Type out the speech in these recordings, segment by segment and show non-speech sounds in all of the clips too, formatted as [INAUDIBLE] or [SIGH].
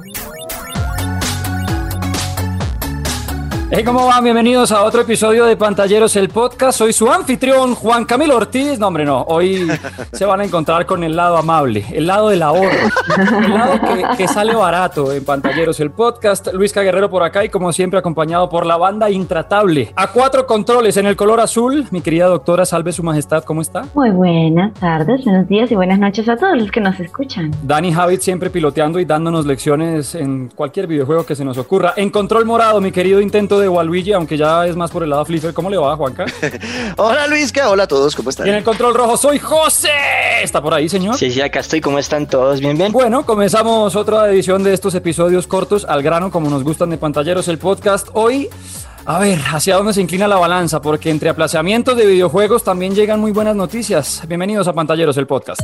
Thank you. Hey, ¿cómo van? Bienvenidos a otro episodio de Pantalleros, el podcast. Soy su anfitrión, Juan Camilo Ortiz. No, hombre, no. Hoy se van a encontrar con el lado amable, el lado del ahorro, el lado que, que sale barato en Pantalleros, el podcast. Luis Guerrero por acá y, como siempre, acompañado por la banda Intratable. A cuatro controles en el color azul. Mi querida doctora, salve su majestad, ¿cómo está? Muy buenas tardes, buenos días y buenas noches a todos los que nos escuchan. Dani Javid siempre piloteando y dándonos lecciones en cualquier videojuego que se nos ocurra. En control morado, mi querido intento de Waluigi, aunque ya es más por el lado flipper. ¿Cómo le va, Juanca? [LAUGHS] hola, Luisca. Hola a todos. ¿Cómo están? Y en el control rojo soy José. ¿Está por ahí, señor? Sí, sí, acá estoy. ¿Cómo están todos? ¿Bien, bien? Bueno, comenzamos otra edición de estos episodios cortos al grano, como nos gustan de pantalleros, el podcast. Hoy... A ver, ¿hacia dónde se inclina la balanza? Porque entre aplazamientos de videojuegos también llegan muy buenas noticias. Bienvenidos a Pantalleros, el podcast.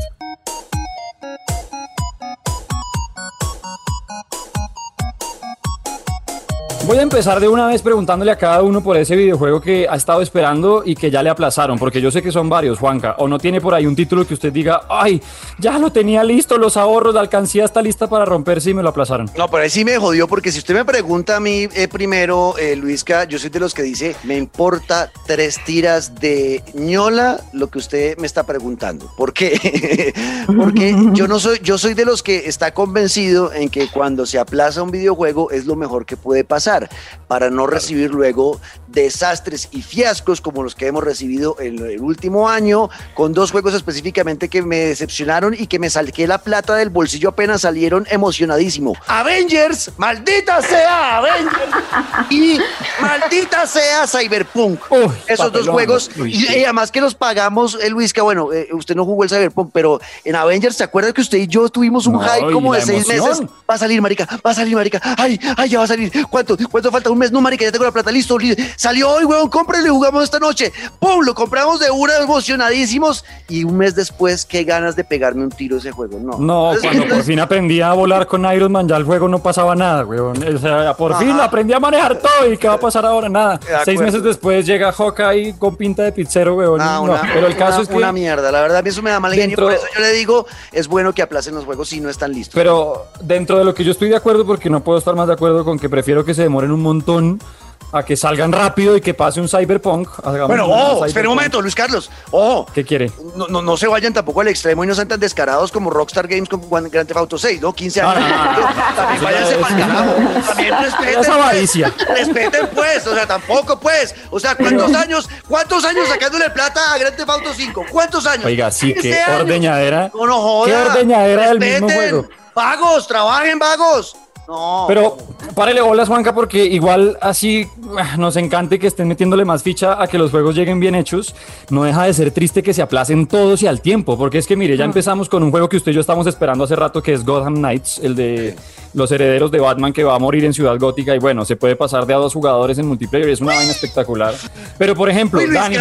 Voy a empezar de una vez preguntándole a cada uno por ese videojuego que ha estado esperando y que ya le aplazaron, porque yo sé que son varios, Juanca, o no tiene por ahí un título que usted diga, ay, ya lo tenía listo, los ahorros, la alcancía está lista para romperse y me lo aplazaron. No, pero ahí sí me jodió, porque si usted me pregunta a mí eh, primero, eh, Luisca, yo soy de los que dice, me importa tres tiras de ñola lo que usted me está preguntando. ¿Por qué? [LAUGHS] porque yo no soy, yo soy de los que está convencido en que cuando se aplaza un videojuego es lo mejor que puede pasar para no recibir luego desastres y fiascos como los que hemos recibido en el último año, con dos juegos específicamente que me decepcionaron y que me salqué la plata del bolsillo apenas salieron emocionadísimo. Avengers, maldita sea Avengers y maldita sea Cyberpunk. Esos dos juegos y, además que los pagamos, eh, Luis, que bueno, eh, usted no jugó el Cyberpunk, pero en Avengers, ¿se acuerda que usted y yo tuvimos un hype como de seis meses? Va a salir, marica, va a salir, marica. Ay, ay, ya va a salir. ¿Cuánto? ¿Cuánto falta? Un mes, no, marica, ya tengo la plata, listo. Salió hoy, weón, cómprelo y jugamos esta noche. ¡Pum! Lo compramos de una, emocionadísimos. Y un mes después, qué ganas de pegarme un tiro ese juego. No, no [LAUGHS] cuando por fin aprendí a volar con Iron Man, ya el juego no pasaba nada, weón. O sea, por fin aprendí a manejar todo. ¿Y qué va a pasar ahora? Nada. Seis meses después llega Hawkeye con pinta de pizzero, weón. no, pero el caso es que. Una mierda, la verdad, a mí eso me da mal genio. Por eso yo le digo, es bueno que aplacen los juegos si no están listos. Pero dentro de lo que yo estoy de acuerdo, porque no puedo estar más de acuerdo con que prefiero que se demoren un montón a que salgan rápido y que pase un cyberpunk. Bueno, oh, espera un momento, Luis Carlos. Oh, ¿qué quiere? No, no, no, se vayan tampoco al extremo y no sean tan descarados como Rockstar Games con Grand Theft Auto 6, ¿no? 15 años. también váyanse para el carajo. También respeten. Esa avaricia. Pues, respeten, pues. O sea, tampoco, pues. O sea, ¿cuántos años, cuántos años sacándole plata a Grand Theft Auto 5? ¿Cuántos años? Oiga, sí, qué ordeñadera. No, no joda. Qué ordeñadera del mismo juego. Vagos, trabajen, vagos. No. Pero párele bolas, Juanca, porque igual así ah, nos encante que estén metiéndole más ficha a que los juegos lleguen bien hechos. No deja de ser triste que se aplacen todos y al tiempo, porque es que mire, ya empezamos con un juego que usted y yo estamos esperando hace rato, que es Gotham Knights, el de los herederos de Batman que va a morir en Ciudad Gótica y bueno, se puede pasar de a dos jugadores en multiplayer, es una vaina espectacular. Pero por ejemplo, Dani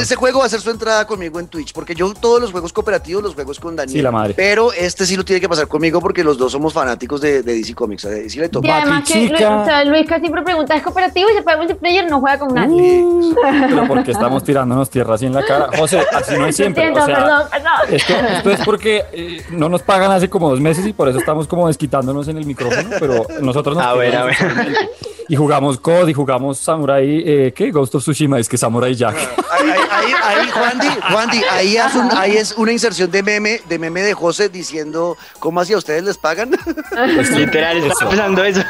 ese juego va a ser su entrada conmigo en Twitch, porque yo todos los juegos cooperativos los juegos con Daniel. Sí, la madre. Pero este sí lo tiene que pasar conmigo porque los dos somos fanáticos de, DC Comics. Sí le toca. Y además que Luis, o sea, Luis siempre pregunta, ¿es cooperativo y se puede multiplayer? No juega con nadie. Uh, pero porque estamos tirándonos tierra así en la cara. José, así no es siempre. o sea, perdón, perdón. Esto, es porque eh, no nos pagan hace como dos meses y por eso estamos como desquitándonos en el micrófono, pero nosotros nos A ver, a ver. Y jugamos COD y jugamos Samurai, eh, ¿qué? Ghost of Tsushima, es que Samurai Jack. Ahí, ahí, ahí Juan Di, ahí, ahí, es una inserción de meme, de meme de José diciendo, ¿cómo así a ustedes les pagan? Pues, Literal, está pensando eso.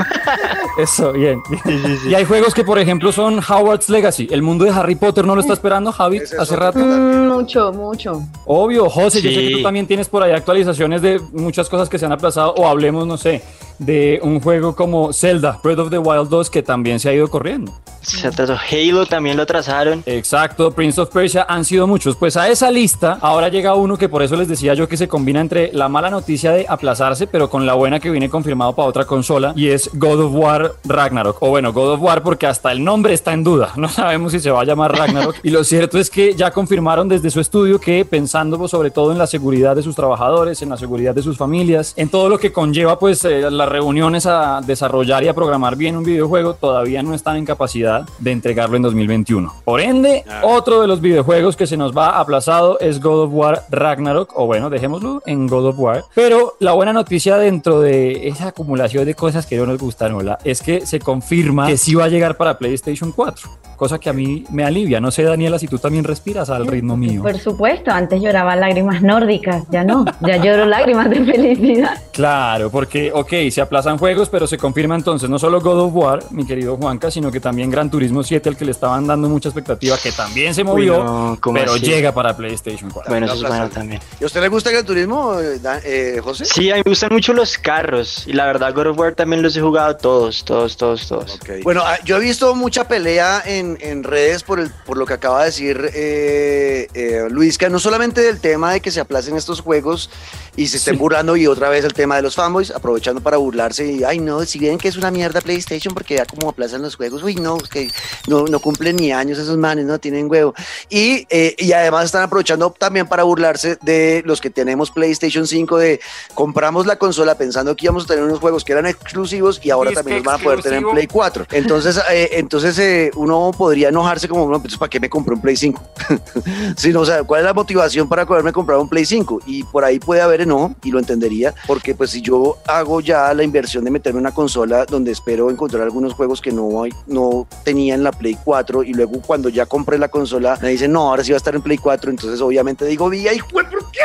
Eso, bien. Y hay juegos que, por ejemplo, son Howard's Legacy. El mundo de Harry Potter no lo está esperando, Javi, hace rato. Mm, mucho, mucho. Obvio, José, yo sé que tú también tienes por ahí actualizaciones de muchas cosas que se han aplazado, o hablemos, no sé, de un juego como Zelda, Breath of the Wild 2, que también se ha ido corriendo. Se atrasó Halo, también lo trazaron. Exacto, Prince of Persia han sido muchos. Pues a esa lista ahora llega uno que por eso les decía yo que se combina entre la mala noticia de aplazarse, pero con la buena que viene confirmado para otra consola, y es God of War Ragnarok. O bueno, God of War porque hasta el nombre está en duda. No [LAUGHS] sabemos si se va a llamar Ragnarok. y lo cierto es que ya confirmaron desde su estudio que pensando sobre todo en la seguridad de sus trabajadores, en la seguridad de sus familias, en todo lo que conlleva pues eh, las reuniones a desarrollar y a programar bien un videojuego, todavía no están en capacidad de entregarlo en 2021. Por ende, Ah. otro de los videojuegos que se nos va aplazado es God of War Ragnarok, o bueno, dejémoslo en God of War. Pero la buena noticia dentro de esa acumulación de cosas que no nos gustan, hola, es que se confirma que sí va a llegar para PlayStation 4, cosa que a mí me alivia. No sé, Daniela, si tú también respiras al ritmo mío. Por supuesto, antes lloraba lágrimas nórdicas, ya no, ya lloro lágrimas de felicidad. Claro, porque, ok, se aplazan juegos, pero se confirma entonces no solo God of War, mi querido Juanca, sino que también Gran Turismo 7, al que le estaban dando mucha expectativa, que también se movió, no, ¿cómo pero así? llega para PlayStation 4. Bueno, eso es bueno también. ¿Y a usted le gusta el turismo, eh, eh, José? Sí, a mí me gustan mucho los carros. Y la verdad, God of War también los he jugado todos, todos, todos, todos. Bueno, ah, yo he visto mucha pelea en, en redes por, el, por lo que acaba de decir eh, eh, Luisca, no solamente del tema de que se aplacen estos juegos y se estén Sí. burlando y otra vez el tema de los fanboys, aprovechando para burlarse y, ay no, si ven que es una mierda PlayStation porque ya como aplazan los juegos, uy no, es que no, no cumplen ni años esos manes, no tienen huevo. Y, eh, y además están aprovechando también para burlarse de los que tenemos PlayStation 5 de compramos la consola pensando que íbamos a tener unos juegos que eran exclusivos y ahora también los van a poder tener en. Play 4. Entonces, [LAUGHS] eh, entonces eh, uno podría enojarse como, no, pues ¿para qué me compré un Play 5? [LAUGHS] sí, no, o sea, ¿cuál es la motivación para poderme comprar un Play 5? Y por ahí puede haber enojo y lo entendería, porque pues si yo hago ya la inversión de meterme en una consola donde espero encontrar algunos juegos que no, no tenía en la Play 4 y luego cuando ya compré la consola me dicen, no, ahora sí va a estar en Play 4, entonces obviamente digo, ¡Vía, hijo, de- ¿por qué?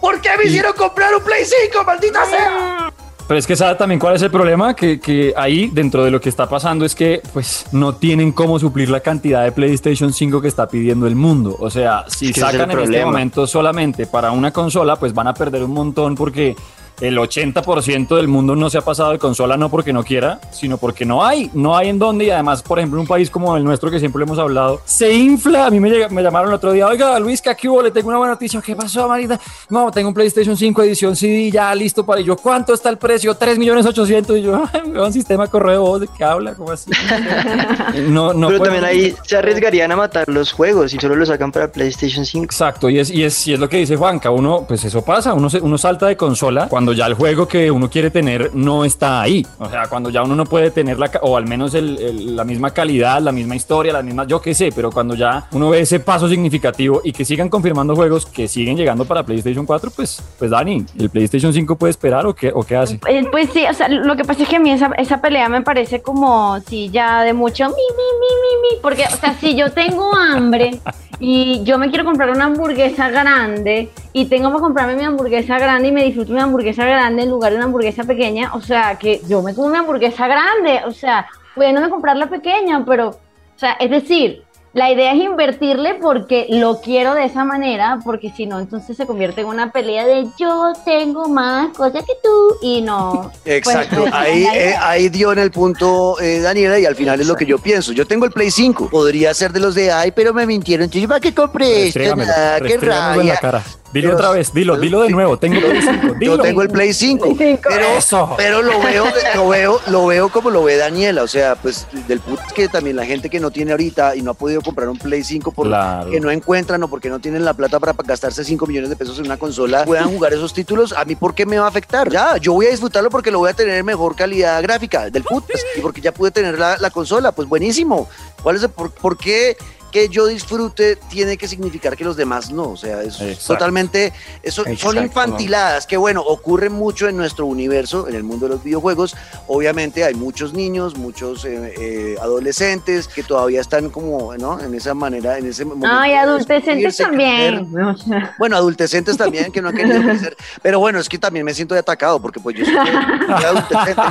¿Por qué me hicieron comprar un Play 5, maldita sea? Pero es que sabe también cuál es el problema, que, que ahí dentro de lo que está pasando es que pues no tienen cómo suplir la cantidad de PlayStation 5 que está pidiendo el mundo. O sea, si sacan en este momento solamente para una consola, pues van a perder un montón porque el 80% del mundo no se ha pasado de consola no porque no quiera, sino porque no hay, no hay en dónde y además, por ejemplo, un país como el nuestro que siempre hemos hablado, se infla. A mí me, llega- me llamaron el otro día, oiga, Luis, que aquí hubo? Le tengo una buena noticia. ¿Qué pasó, Marita? No, tengo un PlayStation 5 edición CD ya listo para y yo. ¿Cuánto está el precio? 3 millones 800 y yo, [LAUGHS] "Ay, un sistema correo de voz, ¿de qué habla? ¿Cómo así? [LAUGHS] No, no Pero también ahí se arriesgarían a matar los juegos y solo los sacan para PlayStation 5. Exacto, y es, y, es, y es lo que dice Juanca, uno, pues eso pasa, uno, se- uno salta de consola cuando ya el juego que uno quiere tener no está ahí, o sea, cuando ya uno no puede tener la, o al menos el- el- la misma calidad, la misma historia, la misma, yo qué sé, pero cuando ya uno ve ese paso significativo y que sigan confirmando juegos que siguen llegando para PlayStation 4, pues, pues Dani, ¿el PlayStation 5 puede esperar o qué, o qué hace? Eh, Pues sí, o sea, lo que pasa es que a mí esa, esa pelea me parece como, sí, ya de mucho mi, mi, mi, mi, mi, porque, o sea, si yo tengo hambre [LAUGHS] y yo me quiero comprar una hamburguesa grande y tengo para comprarme mi hamburguesa grande y me disfruto mi hamburguesa grande en lugar de una hamburguesa pequeña, o sea, que yo me como una hamburguesa grande, o sea, pudiéndome comprar la pequeña, pero, o sea, es decir, la idea es invertirle porque lo quiero de esa manera, porque si no, entonces se convierte en una pelea de yo tengo más cosas que tú y no. Exacto, pues, [LAUGHS] ahí, la eh, ahí dio en el punto eh, Daniela y al final es lo que yo pienso. Yo tengo el Play 5, podría ser de los de, ay, pero me mintieron, entonces ¿para qué compré esto? Qué en la cara. Dilo Pero- otra vez, dilo, dilo de nuevo, tengo el Play 5, Yo tengo el Play 5, Play 5. pero, Eso. pero lo veo, lo veo, lo veo como lo ve Daniela, o sea, pues del es que también la gente que no tiene ahorita y no ha podido comprar un Play 5 porque Claro. no encuentran o porque no tienen la plata para gastarse 5 millones de pesos en una consola, puedan jugar esos títulos, a mí ¿por qué me va a afectar? Ya, yo voy a disfrutarlo porque lo voy a tener en mejor calidad gráfica del put, pues, y porque ya pude tener la, la consola, pues buenísimo. ¿Cuál es el por, por qué? Que yo disfrute tiene que significar que los demás no, o sea, es Exacto. totalmente, eso, son infantiladas, que bueno, ocurre mucho en nuestro universo, en el mundo de los videojuegos, obviamente hay muchos niños, muchos eh, eh, adolescentes que todavía están como, ¿no? En esa manera, en ese momento. No, y de adultescentes descubrirse, crecer. [LAUGHS] también. Sea, Bueno, adultescentes también que no han querido crecer. Pero bueno, es que también me siento de atacado porque pues yo soy, soy [LAUGHS] adultescente.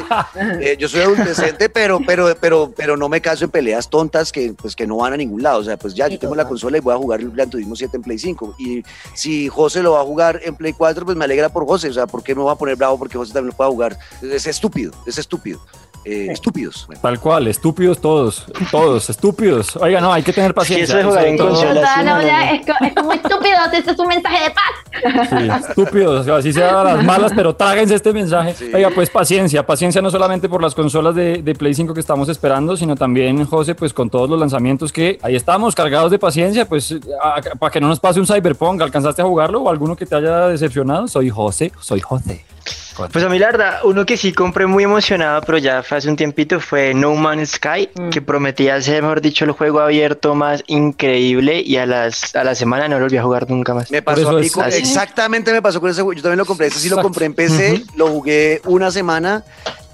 eh, yo soy adultescente, pero, pero, pero, pero no me caso en peleas tontas que, pues, que no van a ningún lado. O sea, pues ya yo tengo la consola y voy a jugar el Gran Turismo 7 en Play 5. Y si José lo va a jugar en Play 4, pues me alegra por José. O sea, ¿por qué me voy a poner bravo porque José también lo pueda jugar? Es estúpido, es estúpido. Eh, estúpidos. Bueno. Tal cual, estúpidos todos, todos, estúpidos. Oiga, no, hay que tener Sí, paciencia. eso todo- consola. total, no, ya. Es, es como estúpido, este es un mensaje de paz. Sí, estúpidos, así se a las malas, pero tráguense este mensaje. Sí. Oiga, pues paciencia, paciencia no solamente por las consolas de, de Play 5 que estamos esperando, sino también, José, pues con todos los lanzamientos que ahí estamos, cargados de paciencia, pues a- para que no nos pase un Cyberpunk, ¿alcanzaste a jugarlo o alguno que te haya decepcionado? Soy José, soy José. Pues a mí la verdad, uno que sí compré muy emocionado, pero ya fue hace un tiempito, fue No Man's Sky, Mm. que prometía ser, mejor dicho, el juego abierto más increíble y a, las, a la semana no lo volví a jugar nunca más. Me pasó eso a mí exactamente me pasó con ese juego. Yo también lo compré. Ese sí lo compré en PC, lo jugué una semana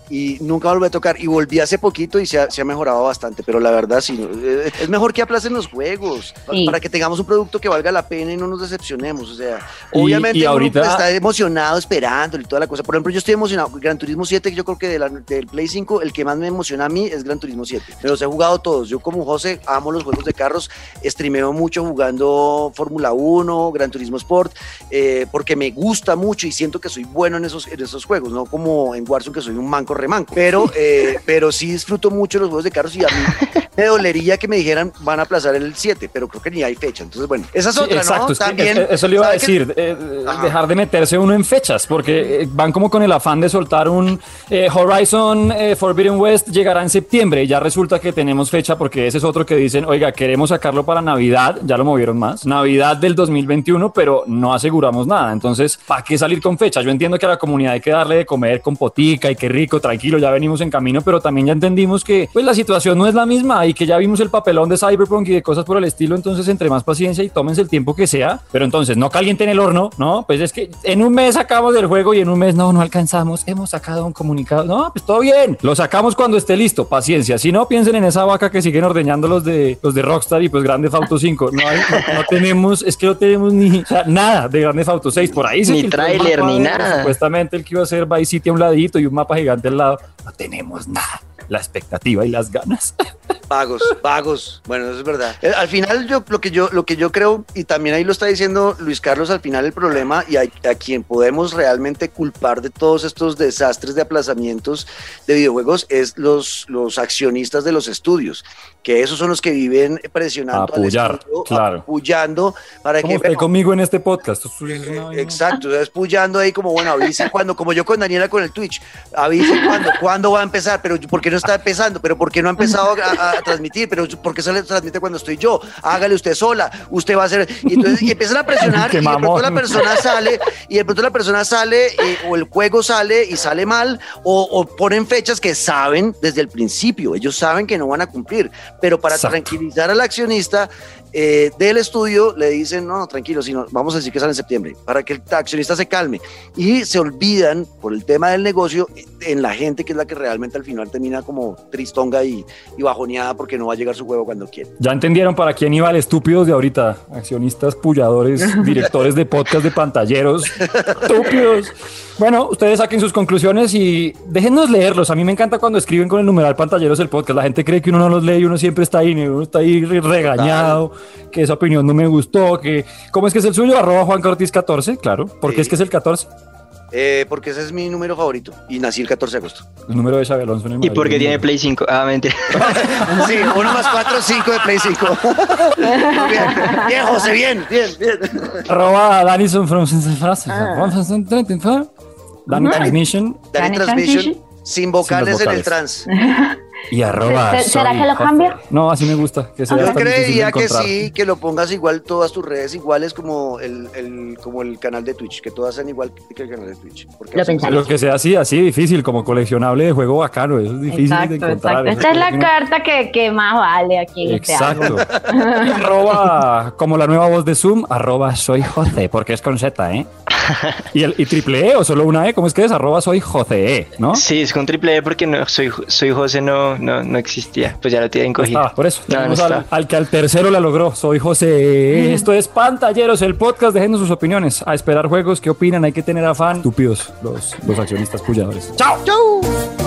y nunca volví a tocar. Y volví hace poquito y se ha, se ha mejorado bastante. Pero la verdad, sí, eh, es mejor que aplacen los juegos Sí. para que tengamos un producto que valga la pena y no nos decepcionemos. O sea, Y- obviamente y uno ahorita- está emocionado, esperando y toda la cosa. Por ejemplo, yo estoy emocionado. Gran Turismo 7, yo creo que de la- del Play 5, el que más me emociona a mí es Gran Turismo 7. Me los he jugado todos. Yo, como José, amo los juegos de carros. Streameo mucho jugando Fórmula 1, Gran Turismo Sport, eh, porque me gusta mucho y siento que soy bueno en esos, en esos juegos, no como en Warzone, que soy un manco remanco. Pero, eh, pero sí disfruto mucho los juegos de carros y a mí [LAUGHS] me dolería que me dijeran van a aplazar el 7, pero creo que ni hay fecha. Entonces, bueno, esa es Sí, otra, exacto, ¿no? es También. es- eso le iba a decir, eh, Ajá. dejar de meterse uno en fechas, porque eh, van como con el afán de soltar un eh, Horizon eh, Forbidden West llegará en septiembre y ya resulta que tenemos fecha porque ese es otro que dicen, oiga, queremos sacarlo para Navidad, ya lo movieron más, Navidad del 2021, pero no aseguramos nada, entonces, ¿para qué salir con fecha? Yo entiendo que a la comunidad hay que darle de comer con potica y qué rico, tranquilo, ya venimos en camino, pero también ya entendimos que pues la situación no es la misma y que ya vimos el papelón de Cyberpunk y de cosas por el estilo, entonces entre más paciencia y tómense el tiempo que sea, pero entonces no calienten el horno, ¿no? Pues es que en un mes sacamos del juego y en un mes no, no alcanzamos, hemos sacado un comunicado, no, pues todo bien, lo sacamos cuando esté listo, paciencia, si no piensen en esa vaca que siguen ordeñando los de los de Rockstar y pues Grande Auto 5, no, hay- no, no tenemos, es que no tenemos ni o sea, nada de Grande Auto 6, por ahí Ni el tráiler, ni nada. Supuestamente el que iba a ser Vice City a un ladito y un mapa gigante al lado, no tenemos nada, la expectativa y las ganas. [LAUGHS] Vagos, vagos. Bueno, eso es verdad. Eh, Al final, yo lo que yo lo que yo creo y también ahí lo está diciendo Luis Carlos, al final el problema y a, a quien podemos realmente culpar de todos estos desastres de aplazamientos de videojuegos es los los accionistas de los estudios, que esos son los que viven presionando Apoyar, al estudio, claro. apoyando para Como que usted bueno, conmigo en este podcast. Exacto, o sea, es puyando ahí como, bueno, avisen cuando, como yo con Daniela con el Twitch, avisen cuando, cuándo va a empezar, pero ¿por qué no está empezando? ¿Pero por qué no ha empezado a, a transmitir? ¿Pero por qué se le transmite cuando estoy yo? Hágale usted sola, usted va a hacer, y entonces y empiezan a presionar [LAUGHS] y de pronto la persona sale, y de pronto la persona sale, eh, o el juego sale y sale mal, o, o ponen fechas que saben desde el principio, ellos saben que no van a cumplir, pero para Exacto. tranquilizar al accionista eh, del estudio le dicen, no, no, tranquilo, sino vamos a decir que sale en septiembre, para que el accionista se calme. Y se olvidan por el tema del negocio en la gente que es la que realmente al final termina como tristonga y, y bajoneada porque no va a llegar su juego cuando quiere. Ya entendieron para quién iba el estúpidos de ahorita. Accionistas, pulladores, [LAUGHS] directores de podcast, de pantalleros. Estúpidos. Bueno, ustedes saquen sus conclusiones y déjennos leerlos. A mí me encanta cuando escriben con el numeral pantalleros el podcast. La gente cree que uno no los lee y uno siempre está ahí, uno está ahí re- regañado, que esa opinión no me gustó, que... ¿Cómo es que es el suyo? Arroba Juan Cortés 14, claro. ¿Por qué Sí. es que es el 14? Eh, porque ese es mi número favorito y nací el 14 de agosto. El número de Xabi Alonso en Y porque tiene Play 5. Ah, mentira. [LAUGHS] Sí, uno más cuatro, cinco de Play 5. [LAUGHS] Muy bien, bien, José, bien, bien, bien. Arroba Danison from Frases. Danny Transmission Dani Dani Transmission, sin vocales Sin en los el trans. [LAUGHS] y arroba. ¿Se- será soy que lo cambio? No, así me gusta. Que sea Yo de creía que sí, que lo pongas igual todas tus redes iguales como el, el- como el canal de Twitch, que todas sean igual que el canal de Twitch. Porque Lo que sea así, así difícil, como coleccionable de juego bacano. Eso es difícil de Exacto, encontrar. exacto. Esta es la carta que, que más vale aquí en este. Exacto. Y [LAUGHS] arroba, como la nueva voz de Zoom, arroba soy José, porque es con Z, ¿eh? ¿Y, el, y triple E o solo una E? ¿Cómo es que es? Arroba soy José, E, ¿no? Sí, es con triple E porque no, soy, soy José no, no, no existía. Pues ya lo tienen cogido. Ah, por eso. No, no al, que al tercero la logró. Soy José. Esto es Pantalleros, el podcast. Déjenos sus opiniones. A esperar juegos. ¿Qué opinan? Hay que tener afán. Estúpidos los, los accionistas pulladores. ¡Chao! ¡Chau!